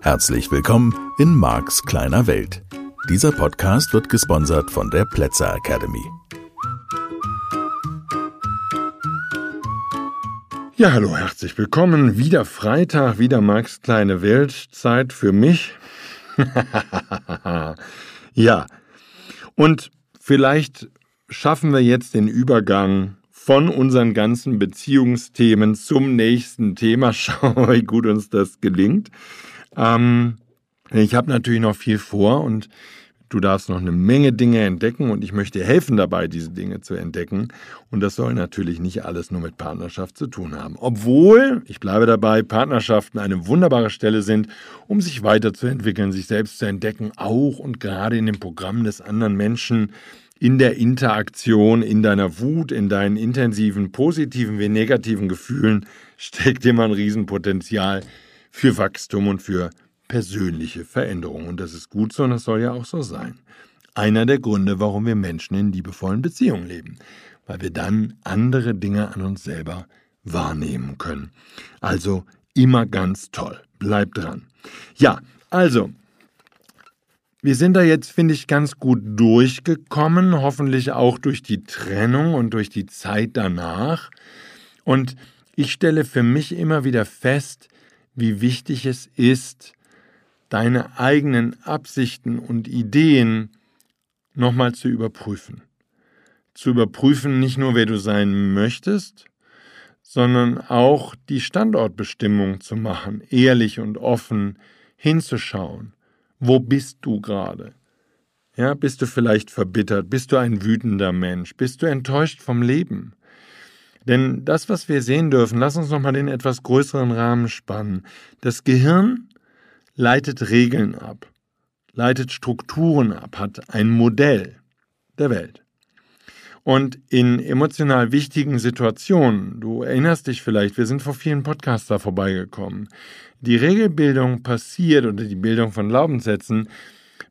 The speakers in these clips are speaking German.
Herzlich willkommen in Marks kleiner Welt. Dieser Podcast wird gesponsert von der Plätzer Academy. Ja, hallo, herzlich willkommen. Wieder Freitag, wieder Marks kleine Welt. Zeit für mich. ja, und vielleicht schaffen wir jetzt den Übergang von unseren ganzen Beziehungsthemen zum nächsten Thema. Schauen wir, wie gut uns das gelingt. Ähm, ich habe natürlich noch viel vor und du darfst noch eine Menge Dinge entdecken und ich möchte dir helfen dabei, diese Dinge zu entdecken. Und das soll natürlich nicht alles nur mit Partnerschaft zu tun haben. Obwohl, ich bleibe dabei, Partnerschaften eine wunderbare Stelle sind, um sich weiterzuentwickeln, sich selbst zu entdecken, auch und gerade in dem Programm des anderen Menschen in der Interaktion, in deiner Wut, in deinen intensiven, positiven wie negativen Gefühlen steckt immer ein Riesenpotenzial für Wachstum und für persönliche Veränderung. Und das ist gut so und das soll ja auch so sein. Einer der Gründe, warum wir Menschen in liebevollen Beziehungen leben, weil wir dann andere Dinge an uns selber wahrnehmen können. Also immer ganz toll. Bleibt dran. Ja, also, wir sind da jetzt, finde ich, ganz gut durchgekommen, hoffentlich auch durch die Trennung und durch die Zeit danach. Und ich stelle für mich immer wieder fest, wie wichtig es ist, deine eigenen Absichten und Ideen nochmal zu überprüfen. Zu überprüfen nicht nur, wer du sein möchtest, sondern auch die Standortbestimmung zu machen, ehrlich und offen hinzuschauen. Wo bist du gerade? Ja, bist du vielleicht verbittert? Bist du ein wütender Mensch? Bist du enttäuscht vom Leben? Denn das, was wir sehen dürfen, lass uns nochmal den etwas größeren Rahmen spannen. Das Gehirn leitet Regeln ab, leitet Strukturen ab, hat ein Modell der Welt. Und in emotional wichtigen Situationen, du erinnerst dich vielleicht, wir sind vor vielen Podcasts vorbeigekommen, die Regelbildung passiert oder die Bildung von Glaubenssätzen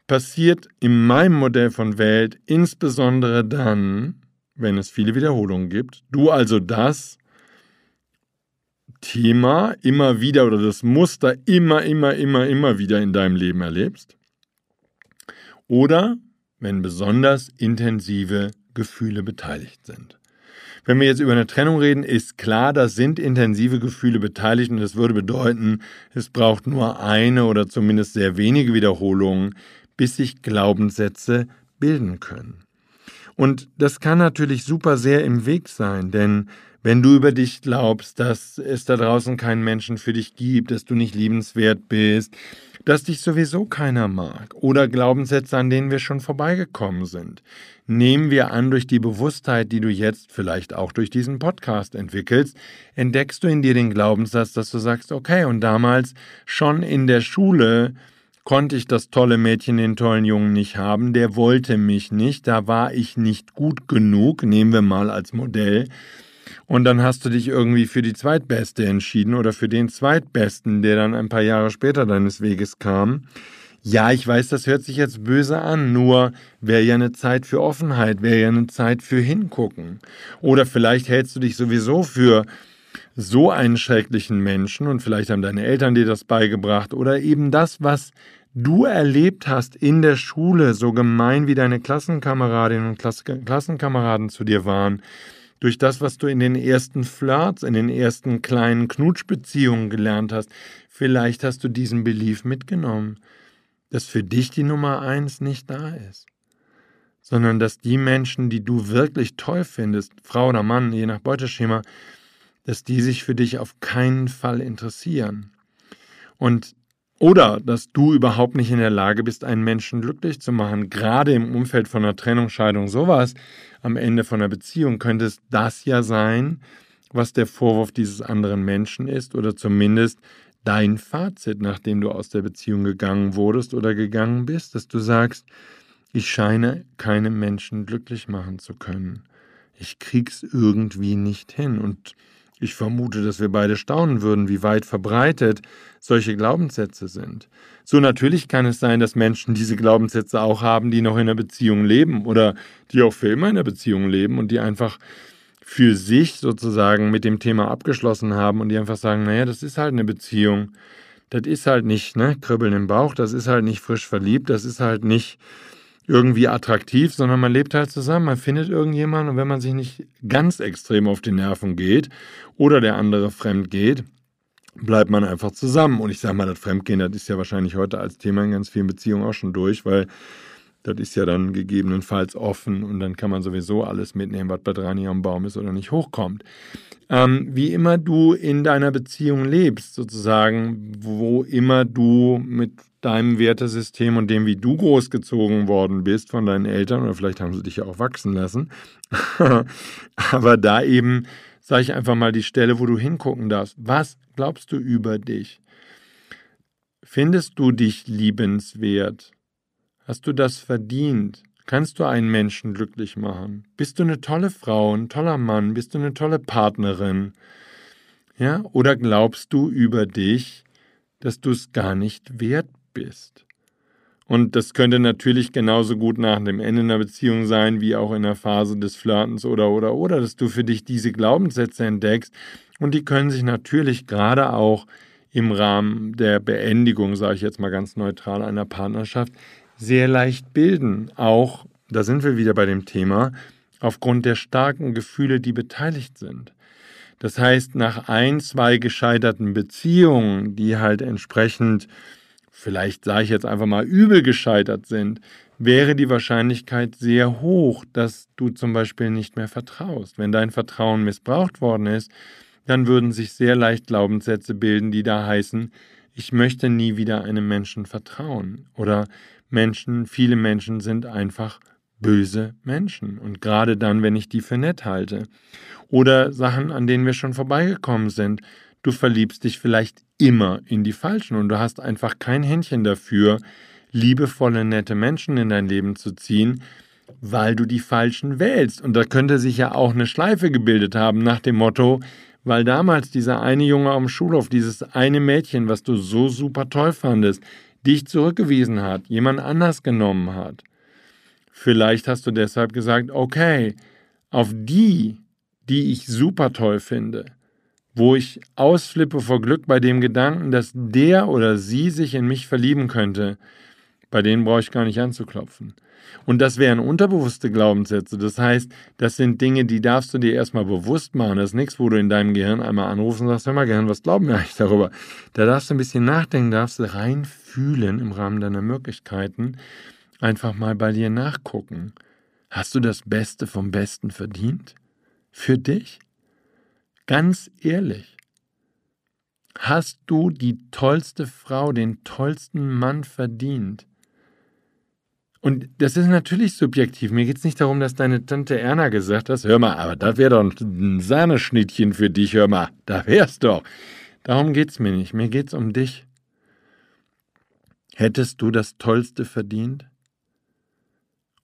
passiert in meinem Modell von Welt insbesondere dann, wenn es viele Wiederholungen gibt. Du also das Thema immer wieder oder das Muster immer, immer, immer, immer wieder in deinem Leben erlebst. Oder wenn besonders intensive Gefühle beteiligt sind. Wenn wir jetzt über eine Trennung reden, ist klar, da sind intensive Gefühle beteiligt und das würde bedeuten, es braucht nur eine oder zumindest sehr wenige Wiederholungen, bis sich Glaubenssätze bilden können. Und das kann natürlich super sehr im Weg sein, denn wenn du über dich glaubst, dass es da draußen keinen Menschen für dich gibt, dass du nicht liebenswert bist, dass dich sowieso keiner mag oder Glaubenssätze, an denen wir schon vorbeigekommen sind. Nehmen wir an, durch die Bewusstheit, die du jetzt vielleicht auch durch diesen Podcast entwickelst, entdeckst du in dir den Glaubenssatz, dass du sagst, okay, und damals schon in der Schule konnte ich das tolle Mädchen, den tollen Jungen nicht haben, der wollte mich nicht, da war ich nicht gut genug, nehmen wir mal als Modell, und dann hast du dich irgendwie für die Zweitbeste entschieden oder für den Zweitbesten, der dann ein paar Jahre später deines Weges kam. Ja, ich weiß, das hört sich jetzt böse an, nur wäre ja eine Zeit für Offenheit, wäre ja eine Zeit für Hingucken. Oder vielleicht hältst du dich sowieso für so einen schrecklichen Menschen und vielleicht haben deine Eltern dir das beigebracht oder eben das, was du erlebt hast in der Schule, so gemein wie deine Klassenkameradinnen und Klassenkameraden zu dir waren, durch das, was du in den ersten Flirts, in den ersten kleinen Knutschbeziehungen gelernt hast, vielleicht hast du diesen Belief mitgenommen, dass für dich die Nummer eins nicht da ist, sondern dass die Menschen, die du wirklich toll findest, Frau oder Mann, je nach Beuteschema, dass die sich für dich auf keinen Fall interessieren. Und oder dass du überhaupt nicht in der Lage bist, einen Menschen glücklich zu machen. Gerade im Umfeld von einer Trennung, Scheidung, sowas, am Ende von einer Beziehung könnte es das ja sein, was der Vorwurf dieses anderen Menschen ist oder zumindest dein Fazit, nachdem du aus der Beziehung gegangen wurdest oder gegangen bist, dass du sagst, ich scheine keine Menschen glücklich machen zu können. Ich krieg's irgendwie nicht hin und Ich vermute, dass wir beide staunen würden, wie weit verbreitet solche Glaubenssätze sind. So natürlich kann es sein, dass Menschen diese Glaubenssätze auch haben, die noch in einer Beziehung leben oder die auch für immer in einer Beziehung leben und die einfach für sich sozusagen mit dem Thema abgeschlossen haben und die einfach sagen, naja, das ist halt eine Beziehung. Das ist halt nicht, ne, Kribbeln im Bauch, das ist halt nicht frisch verliebt, das ist halt nicht irgendwie attraktiv, sondern man lebt halt zusammen, man findet irgendjemanden und wenn man sich nicht ganz extrem auf die Nerven geht oder der andere fremd geht, bleibt man einfach zusammen. Und ich sage mal, das Fremdgehen, das ist ja wahrscheinlich heute als Thema in ganz vielen Beziehungen auch schon durch, weil das ist ja dann gegebenenfalls offen und dann kann man sowieso alles mitnehmen, was bei Drani am Baum ist oder nicht hochkommt. Ähm, wie immer du in deiner Beziehung lebst, sozusagen, wo immer du mit deinem Wertesystem und dem, wie du großgezogen worden bist von deinen Eltern, oder vielleicht haben sie dich ja auch wachsen lassen, aber da eben, sage ich einfach mal, die Stelle, wo du hingucken darfst. Was glaubst du über dich? Findest du dich liebenswert? Hast du das verdient? Kannst du einen Menschen glücklich machen? Bist du eine tolle Frau, ein toller Mann? Bist du eine tolle Partnerin? Ja, oder glaubst du über dich, dass du es gar nicht wert bist? Und das könnte natürlich genauso gut nach dem Ende einer Beziehung sein, wie auch in der Phase des Flirtens oder oder oder, dass du für dich diese Glaubenssätze entdeckst. Und die können sich natürlich gerade auch im Rahmen der Beendigung, sage ich jetzt mal ganz neutral, einer Partnerschaft sehr leicht bilden. Auch, da sind wir wieder bei dem Thema, aufgrund der starken Gefühle, die beteiligt sind. Das heißt, nach ein, zwei gescheiterten Beziehungen, die halt entsprechend, vielleicht sage ich jetzt einfach mal, übel gescheitert sind, wäre die Wahrscheinlichkeit sehr hoch, dass du zum Beispiel nicht mehr vertraust. Wenn dein Vertrauen missbraucht worden ist, dann würden sich sehr leicht Glaubenssätze bilden, die da heißen, ich möchte nie wieder einem Menschen vertrauen oder Menschen, viele Menschen sind einfach böse Menschen. Und gerade dann, wenn ich die für nett halte. Oder Sachen, an denen wir schon vorbeigekommen sind. Du verliebst dich vielleicht immer in die Falschen und du hast einfach kein Händchen dafür, liebevolle, nette Menschen in dein Leben zu ziehen, weil du die Falschen wählst. Und da könnte sich ja auch eine Schleife gebildet haben nach dem Motto, weil damals dieser eine Junge am Schulhof, dieses eine Mädchen, was du so super toll fandest, dich zurückgewiesen hat, jemand anders genommen hat. Vielleicht hast du deshalb gesagt, okay, auf die, die ich super toll finde, wo ich ausflippe vor Glück bei dem Gedanken, dass der oder sie sich in mich verlieben könnte, bei denen brauche ich gar nicht anzuklopfen. Und das wären unterbewusste Glaubenssätze. Das heißt, das sind Dinge, die darfst du dir erstmal bewusst machen. Das ist nichts, wo du in deinem Gehirn einmal anrufst und sagst, hör mal Gehirn, was glauben wir eigentlich darüber? Da darfst du ein bisschen nachdenken, darfst du reinfühlen im Rahmen deiner Möglichkeiten. Einfach mal bei dir nachgucken. Hast du das Beste vom Besten verdient? Für dich? Ganz ehrlich. Hast du die tollste Frau, den tollsten Mann verdient? Und das ist natürlich subjektiv. Mir geht es nicht darum, dass deine Tante Erna gesagt hat, hör mal, aber das wäre doch ein Sahneschnittchen für dich, hör mal, da wär's doch. Darum geht es mir nicht. Mir geht es um dich. Hättest du das Tollste verdient?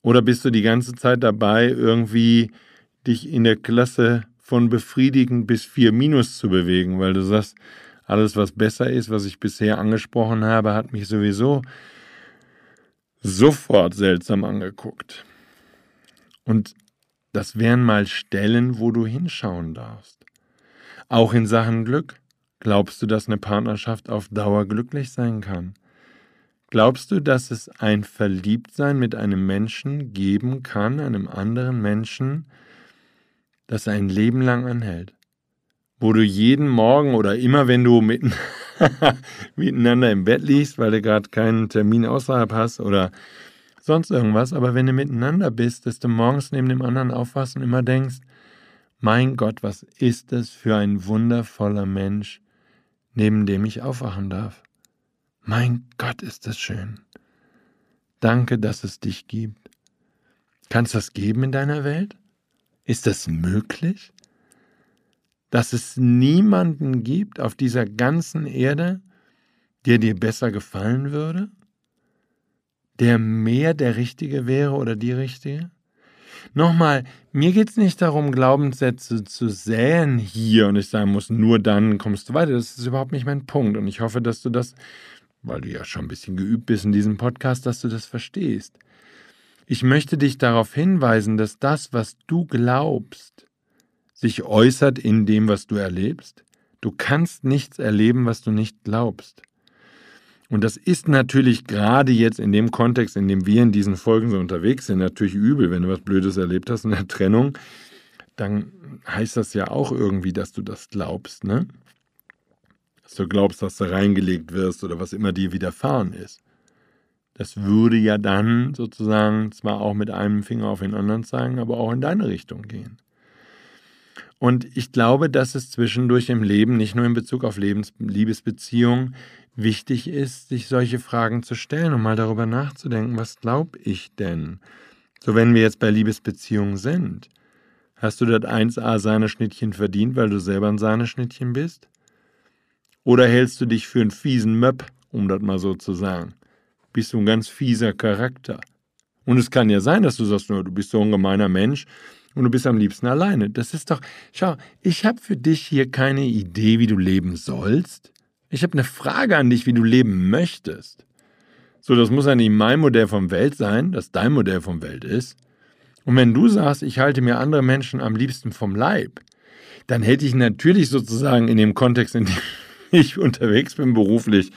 Oder bist du die ganze Zeit dabei, irgendwie dich in der Klasse von befriedigend bis vier Minus zu bewegen, weil du sagst, alles, was besser ist, was ich bisher angesprochen habe, hat mich sowieso sofort seltsam angeguckt. Und das wären mal Stellen, wo du hinschauen darfst. Auch in Sachen Glück. Glaubst du, dass eine Partnerschaft auf Dauer glücklich sein kann? Glaubst du, dass es ein Verliebtsein mit einem Menschen geben kann, einem anderen Menschen, das ein Leben lang anhält? Wo du jeden Morgen oder immer, wenn du mitten miteinander im Bett liegst, weil du gerade keinen Termin außerhalb hast oder sonst irgendwas, aber wenn du miteinander bist, dass du morgens neben dem anderen aufwachst und immer denkst, mein Gott, was ist das für ein wundervoller Mensch, neben dem ich aufwachen darf. Mein Gott, ist das schön. Danke, dass es dich gibt. Kannst du das geben in deiner Welt? Ist das möglich? dass es niemanden gibt auf dieser ganzen Erde, der dir besser gefallen würde, der mehr der Richtige wäre oder die Richtige? Nochmal, mir geht es nicht darum, Glaubenssätze zu säen hier und ich sagen muss, nur dann kommst du weiter. Das ist überhaupt nicht mein Punkt. Und ich hoffe, dass du das, weil du ja schon ein bisschen geübt bist in diesem Podcast, dass du das verstehst. Ich möchte dich darauf hinweisen, dass das, was du glaubst, sich äußert in dem, was du erlebst. Du kannst nichts erleben, was du nicht glaubst. Und das ist natürlich gerade jetzt in dem Kontext, in dem wir in diesen Folgen so unterwegs sind, natürlich übel, wenn du was Blödes erlebt hast in der Trennung, dann heißt das ja auch irgendwie, dass du das glaubst, ne? Dass du glaubst, dass du reingelegt wirst oder was immer dir widerfahren ist. Das würde ja dann sozusagen zwar auch mit einem Finger auf den anderen zeigen, aber auch in deine Richtung gehen. Und ich glaube, dass es zwischendurch im Leben, nicht nur in Bezug auf Lebens Liebesbeziehungen, wichtig ist, sich solche Fragen zu stellen und mal darüber nachzudenken, was glaube ich denn? So wenn wir jetzt bei Liebesbeziehungen sind. Hast du das 1a Sahneschnittchen verdient, weil du selber ein Sahneschnittchen bist? Oder hältst du dich für einen fiesen Möpp, um das mal so zu sagen? Bist du ein ganz fieser Charakter? Und es kann ja sein, dass du sagst, du bist so ein gemeiner Mensch und du bist am liebsten alleine. Das ist doch, schau, ich habe für dich hier keine Idee, wie du leben sollst. Ich habe eine Frage an dich, wie du leben möchtest. So, das muss ja nicht mein Modell vom Welt sein, das dein Modell vom Welt ist. Und wenn du sagst, ich halte mir andere Menschen am liebsten vom Leib, dann hätte ich natürlich sozusagen in dem Kontext, in dem ich unterwegs bin, beruflich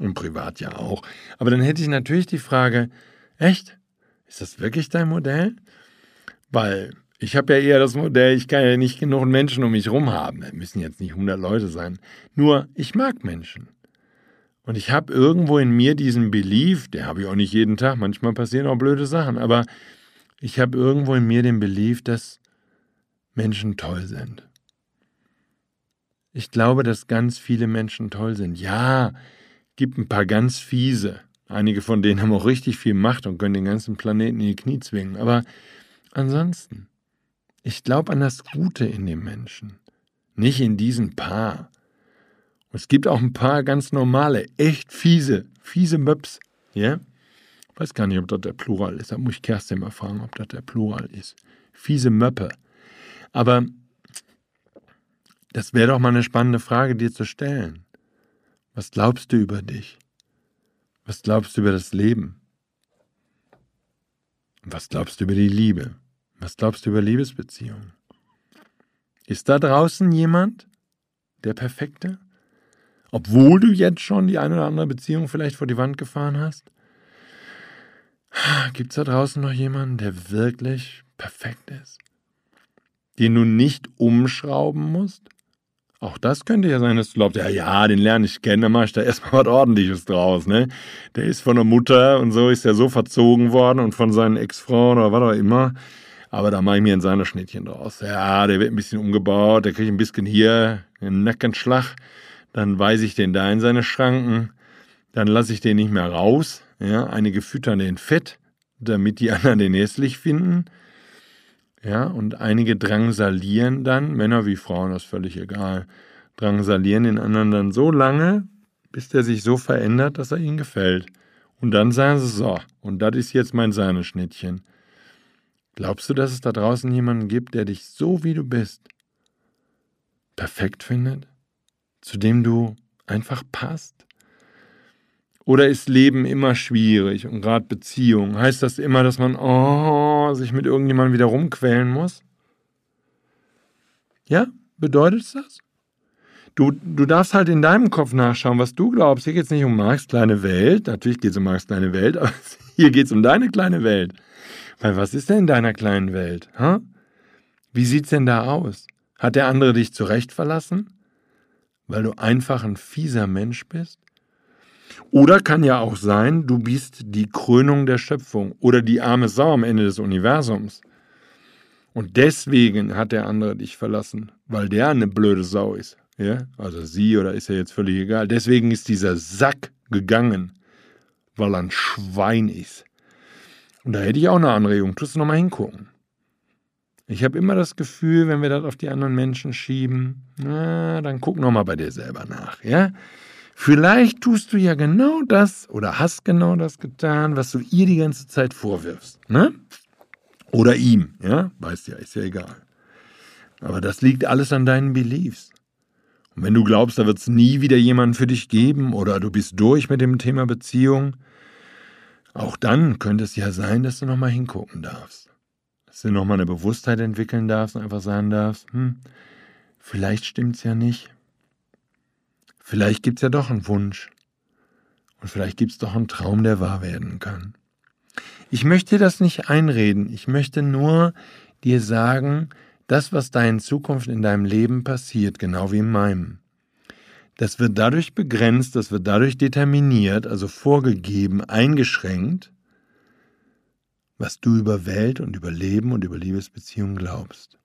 und privat ja auch, aber dann hätte ich natürlich die Frage, echt? Ist das wirklich dein Modell? Weil ich habe ja eher das Modell, ich kann ja nicht genug Menschen um mich herum haben. Das müssen jetzt nicht 100 Leute sein. Nur, ich mag Menschen. Und ich habe irgendwo in mir diesen Belief, der habe ich auch nicht jeden Tag, manchmal passieren auch blöde Sachen, aber ich habe irgendwo in mir den Belief, dass Menschen toll sind. Ich glaube, dass ganz viele Menschen toll sind. Ja, gibt ein paar ganz fiese. Einige von denen haben auch richtig viel Macht und können den ganzen Planeten in die Knie zwingen. Aber ansonsten, ich glaube an das Gute in dem Menschen, nicht in diesen Paar. Und es gibt auch ein paar ganz normale, echt fiese, fiese Möps. Ja? Ich weiß gar nicht, ob das der Plural ist. Da muss ich Kerstin mal fragen, ob das der Plural ist. Fiese Möppe. Aber das wäre doch mal eine spannende Frage, dir zu stellen. Was glaubst du über dich? Was glaubst du über das Leben? was glaubst du über die Liebe? Was glaubst du über Liebesbeziehungen? Ist da draußen jemand, der Perfekte? Obwohl du jetzt schon die eine oder andere Beziehung vielleicht vor die Wand gefahren hast? Gibt es da draußen noch jemanden, der wirklich perfekt ist? Den du nicht umschrauben musst? Auch das könnte ja sein, dass du glaubst, ja, ja, den lerne ich kennen, dann mache ich da erstmal was Ordentliches draus, ne? Der ist von der Mutter und so ist er so verzogen worden und von seinen Ex-Frauen oder was auch immer. Aber da mache ich mir ein Sahneschnittchen draus. Ja, der wird ein bisschen umgebaut, der kriegt ein bisschen hier einen Nackenschlag. Dann weise ich den da in seine Schranken. Dann lasse ich den nicht mehr raus. Ja, einige füttern den Fett, damit die anderen den hässlich finden. Ja, und einige drangsalieren dann, Männer wie Frauen, das ist völlig egal, drangsalieren den anderen dann so lange, bis der sich so verändert, dass er ihnen gefällt. Und dann sagen sie so, und das ist jetzt mein Sahneschnittchen. Glaubst du, dass es da draußen jemanden gibt, der dich so wie du bist perfekt findet? Zu dem du einfach passt? Oder ist Leben immer schwierig und gerade Beziehung? Heißt das immer, dass man oh, sich mit irgendjemandem wieder rumquälen muss? Ja, bedeutet es das? Du, du darfst halt in deinem Kopf nachschauen, was du glaubst. Hier geht es nicht um Marx kleine Welt. Natürlich geht es um Marx kleine Welt, aber hier geht es um deine kleine Welt. Weil was ist denn in deiner kleinen Welt? Ha? Wie sieht's denn da aus? Hat der andere dich zurecht verlassen? Weil du einfach ein fieser Mensch bist? Oder kann ja auch sein, du bist die Krönung der Schöpfung oder die arme Sau am Ende des Universums. Und deswegen hat der andere dich verlassen, weil der eine blöde Sau ist. Ja? Also sie oder ist ja jetzt völlig egal. Deswegen ist dieser Sack gegangen, weil er ein Schwein ist. Und da hätte ich auch eine Anregung. Tust du nochmal hingucken. Ich habe immer das Gefühl, wenn wir das auf die anderen Menschen schieben, na, dann guck nochmal bei dir selber nach, ja? Vielleicht tust du ja genau das oder hast genau das getan, was du ihr die ganze Zeit vorwirfst, ne? Oder ihm, ja, weißt ja, ist ja egal. Aber das liegt alles an deinen Beliefs. Und wenn du glaubst, da wird es nie wieder jemanden für dich geben oder du bist durch mit dem Thema Beziehung, auch dann könnte es ja sein, dass du nochmal hingucken darfst. Dass du nochmal eine Bewusstheit entwickeln darfst und einfach sagen darfst, hm, vielleicht stimmt's ja nicht. Vielleicht gibt's ja doch einen Wunsch. Und vielleicht gibt's doch einen Traum, der wahr werden kann. Ich möchte dir das nicht einreden. Ich möchte nur dir sagen, das, was da in Zukunft in deinem Leben passiert, genau wie in meinem, das wird dadurch begrenzt, das wird dadurch determiniert, also vorgegeben, eingeschränkt, was du über Welt und über Leben und über Liebesbeziehungen glaubst.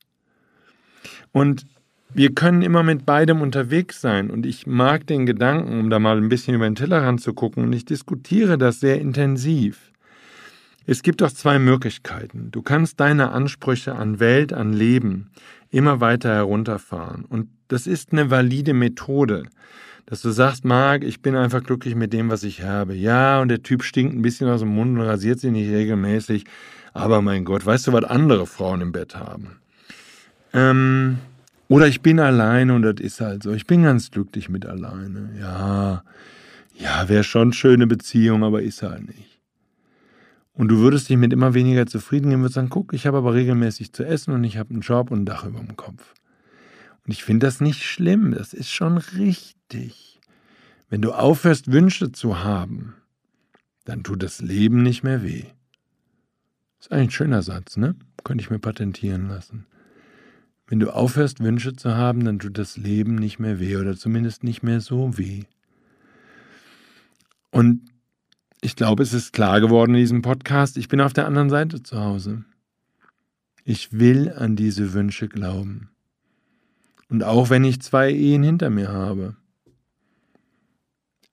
Und wir können immer mit beidem unterwegs sein und ich mag den Gedanken, um da mal ein bisschen über den Tellerrand zu gucken und ich diskutiere das sehr intensiv. Es gibt doch zwei Möglichkeiten. Du kannst deine Ansprüche an Welt, an Leben immer weiter herunterfahren. Und das ist eine valide Methode, dass du sagst, Marc, ich bin einfach glücklich mit dem, was ich habe. Ja, und der Typ stinkt ein bisschen aus dem Mund und rasiert sich nicht regelmäßig. Aber mein Gott, weißt du, was andere Frauen im Bett haben? Ähm, oder ich bin alleine und das ist halt so. Ich bin ganz glücklich mit alleine. Ja, ja, wäre schon schöne Beziehung, aber ist halt nicht. Und du würdest dich mit immer weniger zufrieden geben, würdest sagen, guck, ich habe aber regelmäßig zu essen und ich habe einen Job und ein Dach über dem Kopf. Und ich finde das nicht schlimm, das ist schon richtig. Wenn du aufhörst, Wünsche zu haben, dann tut das Leben nicht mehr weh. Ist eigentlich ein schöner Satz, ne? Könnte ich mir patentieren lassen. Wenn du aufhörst, Wünsche zu haben, dann tut das Leben nicht mehr weh oder zumindest nicht mehr so weh. Und ich glaube, es ist klar geworden in diesem Podcast, ich bin auf der anderen Seite zu Hause. Ich will an diese Wünsche glauben. Und auch wenn ich zwei Ehen hinter mir habe,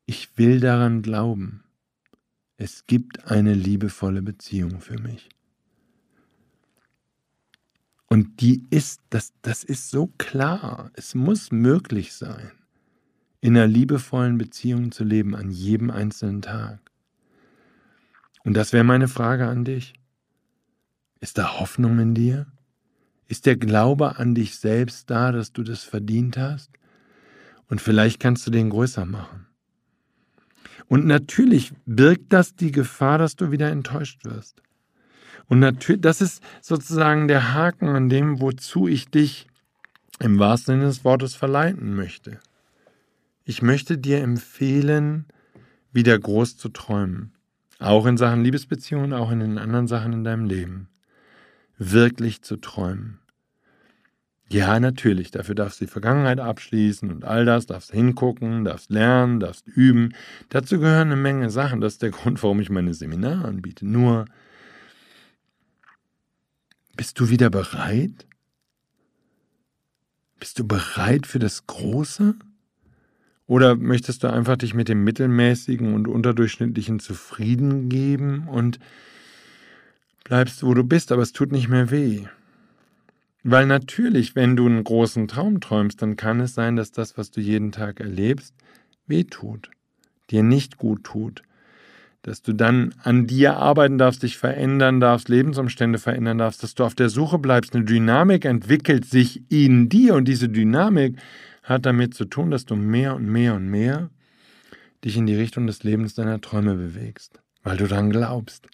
ich will daran glauben. Es gibt eine liebevolle Beziehung für mich. Und die ist, das, das ist so klar. Es muss möglich sein, in einer liebevollen Beziehung zu leben an jedem einzelnen Tag. Und das wäre meine Frage an dich. Ist da Hoffnung in dir? Ist der Glaube an dich selbst da, dass du das verdient hast? Und vielleicht kannst du den größer machen. Und natürlich birgt das die Gefahr, dass du wieder enttäuscht wirst. Und natürlich, das ist sozusagen der Haken an dem, wozu ich dich im wahrsten Sinne des Wortes verleiten möchte. Ich möchte dir empfehlen, wieder groß zu träumen. Auch in Sachen Liebesbeziehungen, auch in den anderen Sachen in deinem Leben. Wirklich zu träumen. Ja, natürlich, dafür darfst du die Vergangenheit abschließen und all das, darfst hingucken, darfst lernen, darfst üben. Dazu gehören eine Menge Sachen. Das ist der Grund, warum ich meine Seminare anbiete. Nur, bist du wieder bereit? Bist du bereit für das Große? Oder möchtest du einfach dich mit dem Mittelmäßigen und Unterdurchschnittlichen zufrieden geben und bleibst, wo du bist, aber es tut nicht mehr weh? Weil natürlich, wenn du einen großen Traum träumst, dann kann es sein, dass das, was du jeden Tag erlebst, weh tut, dir nicht gut tut, dass du dann an dir arbeiten darfst, dich verändern darfst, Lebensumstände verändern darfst, dass du auf der Suche bleibst, eine Dynamik entwickelt sich in dir und diese Dynamik hat damit zu tun, dass du mehr und mehr und mehr dich in die Richtung des Lebens deiner Träume bewegst, weil du daran glaubst,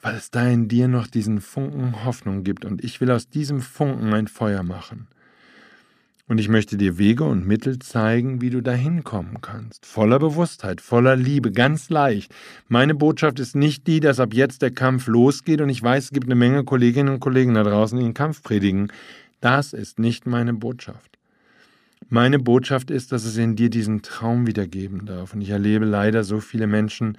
weil es da in dir noch diesen Funken Hoffnung gibt und ich will aus diesem Funken ein Feuer machen. Und ich möchte dir Wege und Mittel zeigen, wie du dahin kommen kannst. Voller Bewusstheit, voller Liebe, ganz leicht. Meine Botschaft ist nicht die, dass ab jetzt der Kampf losgeht und ich weiß, es gibt eine Menge Kolleginnen und Kollegen da draußen, die den Kampf predigen. Das ist nicht meine Botschaft. Meine Botschaft ist, dass es in dir diesen Traum wiedergeben darf. Und ich erlebe leider so viele Menschen,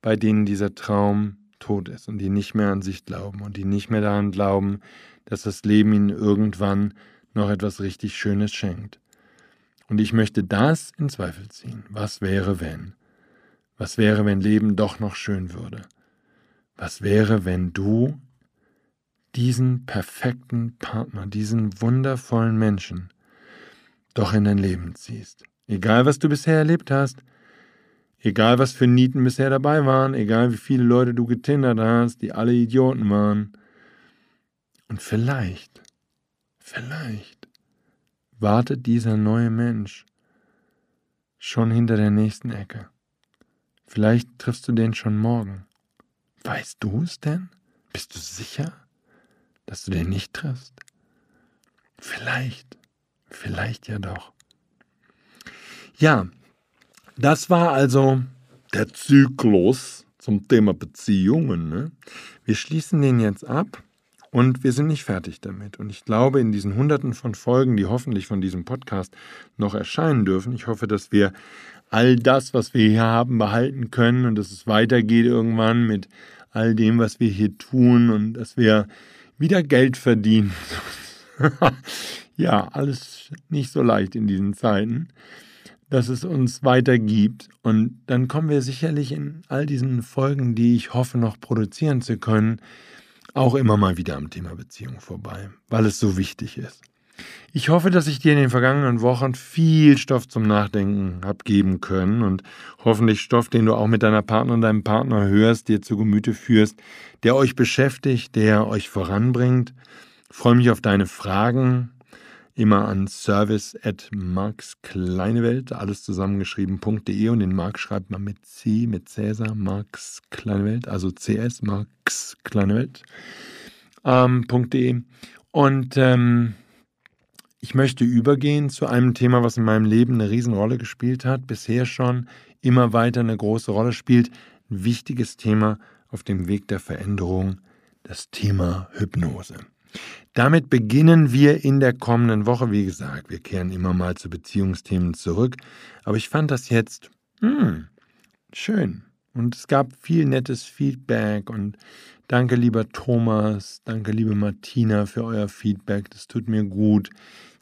bei denen dieser Traum tot ist und die nicht mehr an sich glauben und die nicht mehr daran glauben, dass das Leben ihnen irgendwann noch etwas richtig Schönes schenkt. Und ich möchte das in Zweifel ziehen. Was wäre, wenn? Was wäre, wenn Leben doch noch schön würde? Was wäre, wenn du diesen perfekten Partner, diesen wundervollen Menschen, doch in dein Leben ziehst. Egal, was du bisher erlebt hast, egal, was für Nieten bisher dabei waren, egal, wie viele Leute du getindert hast, die alle Idioten waren, Und vielleicht, vielleicht wartet dieser neue Mensch schon hinter der nächsten Ecke. Vielleicht triffst du den schon morgen. Weißt du es denn? Bist du sicher, dass du den nicht triffst? Vielleicht, vielleicht ja doch. Ja, das war also der Zyklus zum Thema Beziehungen. Ne? Wir schließen den jetzt ab und wir sind nicht fertig damit. Und ich glaube, in diesen Hunderten von Folgen, die hoffentlich von diesem Podcast noch erscheinen dürfen, ich hoffe, dass wir all das, was wir hier haben, behalten können und dass es weitergeht irgendwann mit all dem, was wir hier tun und dass wir wieder Geld verdienen. ja, alles nicht so leicht in diesen Zeiten, dass es uns weitergibt. Und dann kommen wir sicherlich in all diesen Folgen, die ich hoffe noch produzieren zu können, auch immer mal wieder am Thema Beziehung vorbei, weil es so wichtig ist. Ich hoffe, dass ich dir in den vergangenen Wochen viel Stoff zum Nachdenken habe geben können und hoffentlich Stoff, den du auch mit deiner Partnerin, deinem Partner hörst, dir zu Gemüte führst, der euch beschäftigt, der euch voranbringt. Ich freue mich auf deine Fragen, immer an service at markskleinewelt, alles zusammengeschrieben.de und den Mark schreibt man mit C, mit Cäsar, Marks Kleinewelt, also CS, Marks Kleinewelt, ähm. Und ähm, ich möchte übergehen zu einem Thema, was in meinem Leben eine Riesenrolle gespielt hat, bisher schon immer weiter eine große Rolle spielt. Ein wichtiges Thema auf dem Weg der Veränderung, das Thema Hypnose. Damit beginnen wir in der kommenden Woche. Wie gesagt, wir kehren immer mal zu Beziehungsthemen zurück. Aber ich fand das jetzt hm, schön. Und es gab viel nettes Feedback. Und danke, lieber Thomas. Danke, liebe Martina, für euer Feedback. Das tut mir gut.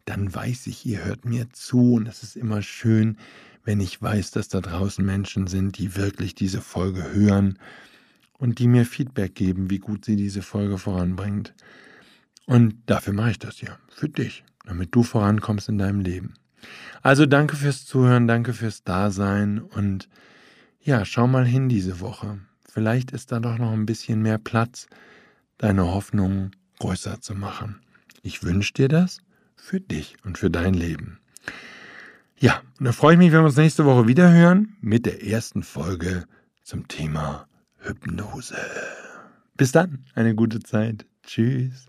Dann weiß ich, ihr hört mir zu. Und es ist immer schön, wenn ich weiß, dass da draußen Menschen sind, die wirklich diese Folge hören und die mir Feedback geben, wie gut sie diese Folge voranbringt. Und dafür mache ich das ja, für dich, damit du vorankommst in deinem Leben. Also danke fürs Zuhören, danke fürs Dasein und ja, schau mal hin diese Woche. Vielleicht ist da doch noch ein bisschen mehr Platz, deine Hoffnungen größer zu machen. Ich wünsche dir das für dich und für dein Leben. Ja, und da freue ich mich, wenn wir uns nächste Woche wieder hören mit der ersten Folge zum Thema Hypnose. Bis dann, eine gute Zeit. Tschüss.